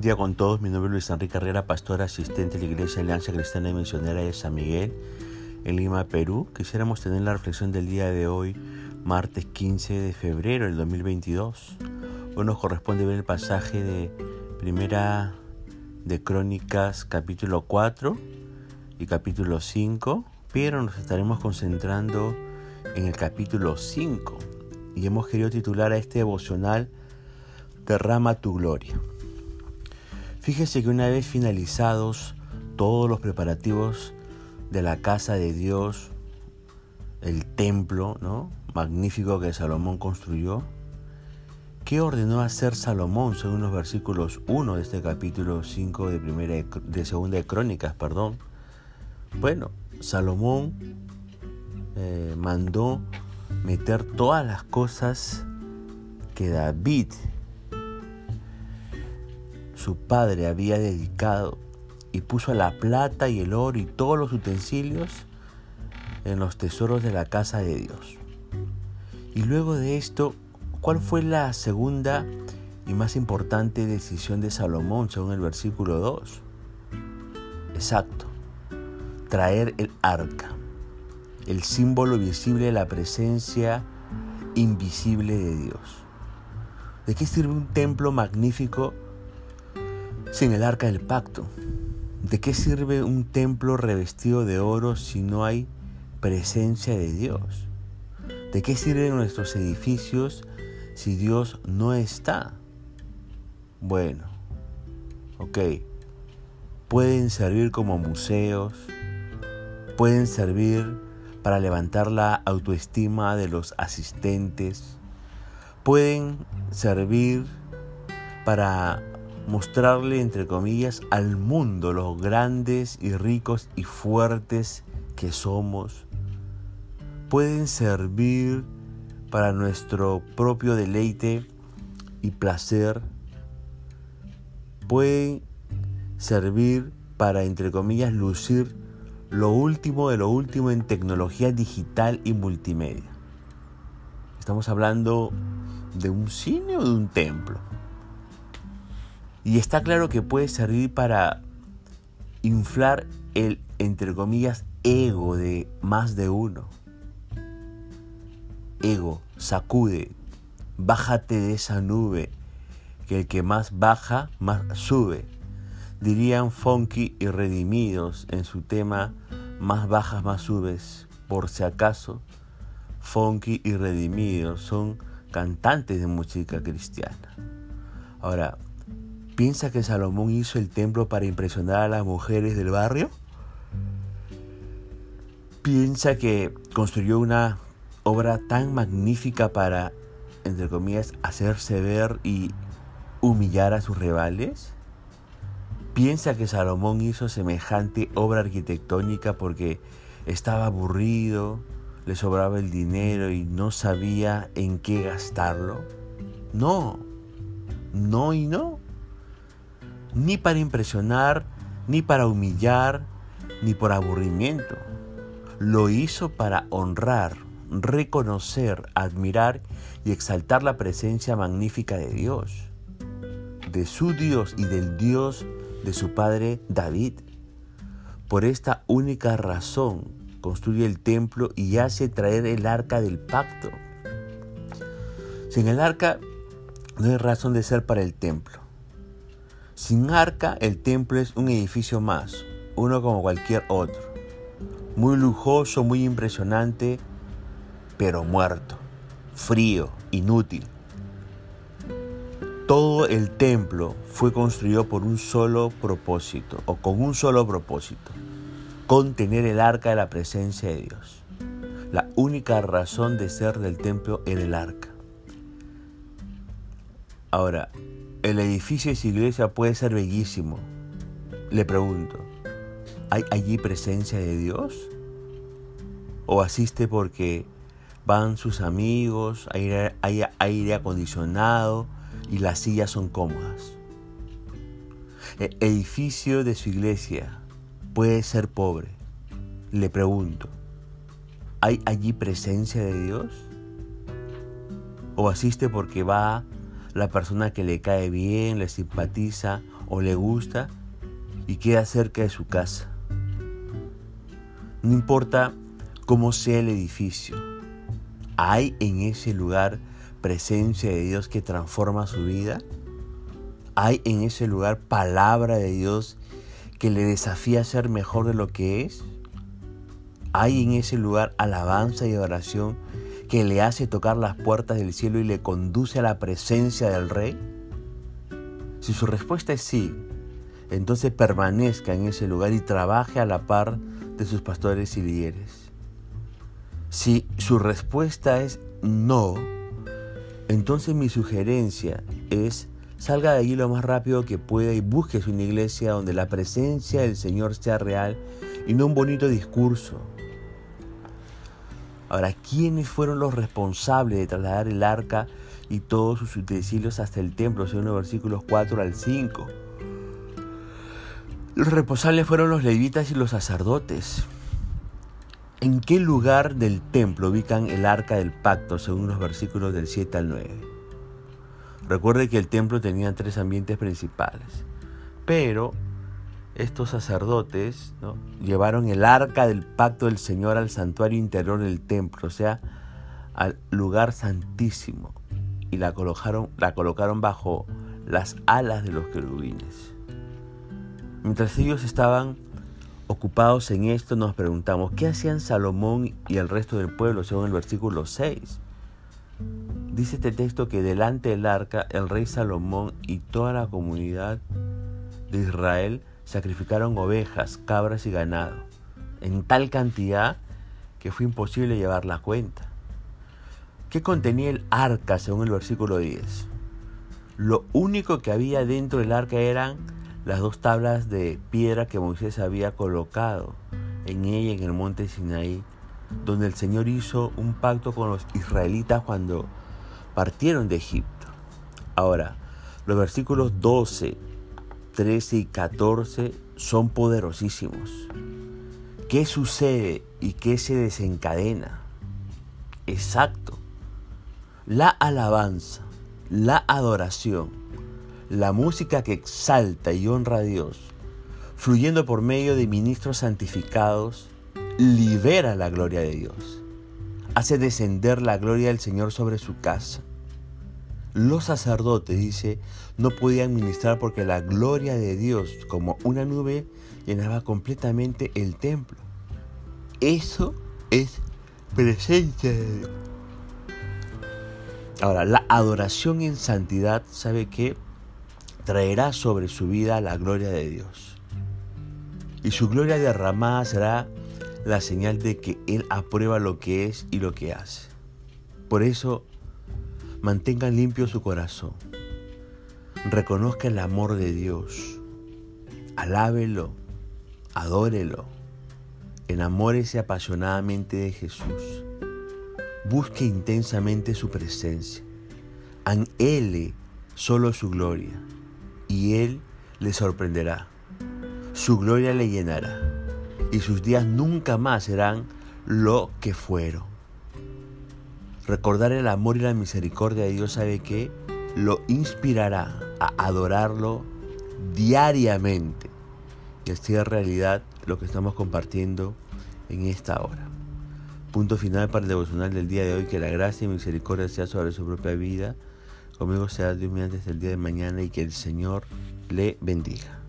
Buen día con todos, mi nombre es Luis Enrique Carrera, pastor asistente de la Iglesia Alianza Cristiana y Misionera de San Miguel, en Lima, Perú. Quisiéramos tener la reflexión del día de hoy, martes 15 de febrero del 2022. Hoy nos corresponde ver el pasaje de Primera de Crónicas capítulo 4 y capítulo 5, pero nos estaremos concentrando en el capítulo 5 y hemos querido titular a este devocional Derrama tu gloria. Fíjese que una vez finalizados todos los preparativos de la casa de Dios, el templo, ¿no? Magnífico que Salomón construyó. ¿Qué ordenó hacer Salomón según los versículos 1 de este capítulo 5 de, primera de segunda de Crónicas, perdón? Bueno, Salomón eh, mandó meter todas las cosas que David su padre había dedicado y puso la plata y el oro y todos los utensilios en los tesoros de la casa de Dios. Y luego de esto, ¿cuál fue la segunda y más importante decisión de Salomón según el versículo 2? Exacto, traer el arca, el símbolo visible de la presencia invisible de Dios. ¿De qué sirve un templo magnífico sin el arca del pacto. ¿De qué sirve un templo revestido de oro si no hay presencia de Dios? ¿De qué sirven nuestros edificios si Dios no está? Bueno, ok, pueden servir como museos, pueden servir para levantar la autoestima de los asistentes, pueden servir para mostrarle, entre comillas, al mundo los grandes y ricos y fuertes que somos, pueden servir para nuestro propio deleite y placer, pueden servir para, entre comillas, lucir lo último de lo último en tecnología digital y multimedia. Estamos hablando de un cine o de un templo. Y está claro que puede servir para inflar el, entre comillas, ego de más de uno. Ego, sacude, bájate de esa nube, que el que más baja, más sube. Dirían Funky y Redimidos en su tema Más bajas, más subes. Por si acaso, Funky y Redimidos son cantantes de música cristiana. Ahora, ¿Piensa que Salomón hizo el templo para impresionar a las mujeres del barrio? ¿Piensa que construyó una obra tan magnífica para, entre comillas, hacerse ver y humillar a sus rivales? ¿Piensa que Salomón hizo semejante obra arquitectónica porque estaba aburrido, le sobraba el dinero y no sabía en qué gastarlo? No, no y no ni para impresionar, ni para humillar, ni por aburrimiento. Lo hizo para honrar, reconocer, admirar y exaltar la presencia magnífica de Dios, de su Dios y del Dios de su padre David. Por esta única razón construye el templo y hace traer el arca del pacto. Sin el arca no hay razón de ser para el templo. Sin arca, el templo es un edificio más, uno como cualquier otro. Muy lujoso, muy impresionante, pero muerto, frío, inútil. Todo el templo fue construido por un solo propósito, o con un solo propósito, contener el arca de la presencia de Dios. La única razón de ser del templo era el arca. Ahora, el edificio de su iglesia puede ser bellísimo. Le pregunto, ¿hay allí presencia de Dios? ¿O asiste porque van sus amigos, hay aire, acondicionado y las sillas son cómodas? El edificio de su iglesia puede ser pobre. Le pregunto, ¿hay allí presencia de Dios? ¿O asiste porque va la persona que le cae bien, le simpatiza o le gusta y queda cerca de su casa. No importa cómo sea el edificio, hay en ese lugar presencia de Dios que transforma su vida. Hay en ese lugar palabra de Dios que le desafía a ser mejor de lo que es. Hay en ese lugar alabanza y oración que le hace tocar las puertas del cielo y le conduce a la presencia del Rey. Si su respuesta es sí, entonces permanezca en ese lugar y trabaje a la par de sus pastores y líderes. Si su respuesta es no, entonces mi sugerencia es salga de allí lo más rápido que pueda y busque una iglesia donde la presencia del Señor sea real y no un bonito discurso. Ahora, ¿quiénes fueron los responsables de trasladar el arca y todos sus utensilios hasta el templo, según los versículos 4 al 5? Los responsables fueron los levitas y los sacerdotes. ¿En qué lugar del templo ubican el arca del pacto según los versículos del 7 al 9? Recuerde que el templo tenía tres ambientes principales, pero estos sacerdotes llevaron el arca del pacto del Señor al santuario interior del templo, o sea, al lugar santísimo, y la colocaron, la colocaron bajo las alas de los querubines. Mientras ellos estaban Ocupados en esto nos preguntamos, ¿qué hacían Salomón y el resto del pueblo según el versículo 6? Dice este texto que delante del arca el rey Salomón y toda la comunidad de Israel sacrificaron ovejas, cabras y ganado, en tal cantidad que fue imposible llevar la cuenta. ¿Qué contenía el arca según el versículo 10? Lo único que había dentro del arca eran las dos tablas de piedra que Moisés había colocado en ella en el monte Sinaí, donde el Señor hizo un pacto con los israelitas cuando partieron de Egipto. Ahora, los versículos 12, 13 y 14 son poderosísimos. ¿Qué sucede y qué se desencadena? Exacto. La alabanza, la adoración la música que exalta y honra a Dios, fluyendo por medio de ministros santificados, libera la gloria de Dios, hace descender la gloria del Señor sobre su casa. Los sacerdotes, dice, no podían ministrar porque la gloria de Dios, como una nube, llenaba completamente el templo. Eso es presencia de Dios. Ahora, la adoración en santidad, ¿sabe qué? traerá sobre su vida la gloria de Dios. Y su gloria derramada será la señal de que Él aprueba lo que es y lo que hace. Por eso, mantengan limpio su corazón. Reconozca el amor de Dios. Alábelo, adórelo. Enamórese apasionadamente de Jesús. Busque intensamente su presencia. Anhele solo su gloria y Él le sorprenderá. Su gloria le llenará y sus días nunca más serán lo que fueron. Recordar el amor y la misericordia de Dios sabe que lo inspirará a adorarlo diariamente. Y así es realidad lo que estamos compartiendo en esta hora. Punto final para el devocional del día de hoy. Que la gracia y misericordia sea sobre su propia vida Conmigo sea Dios mediante el día de mañana y que el Señor le bendiga.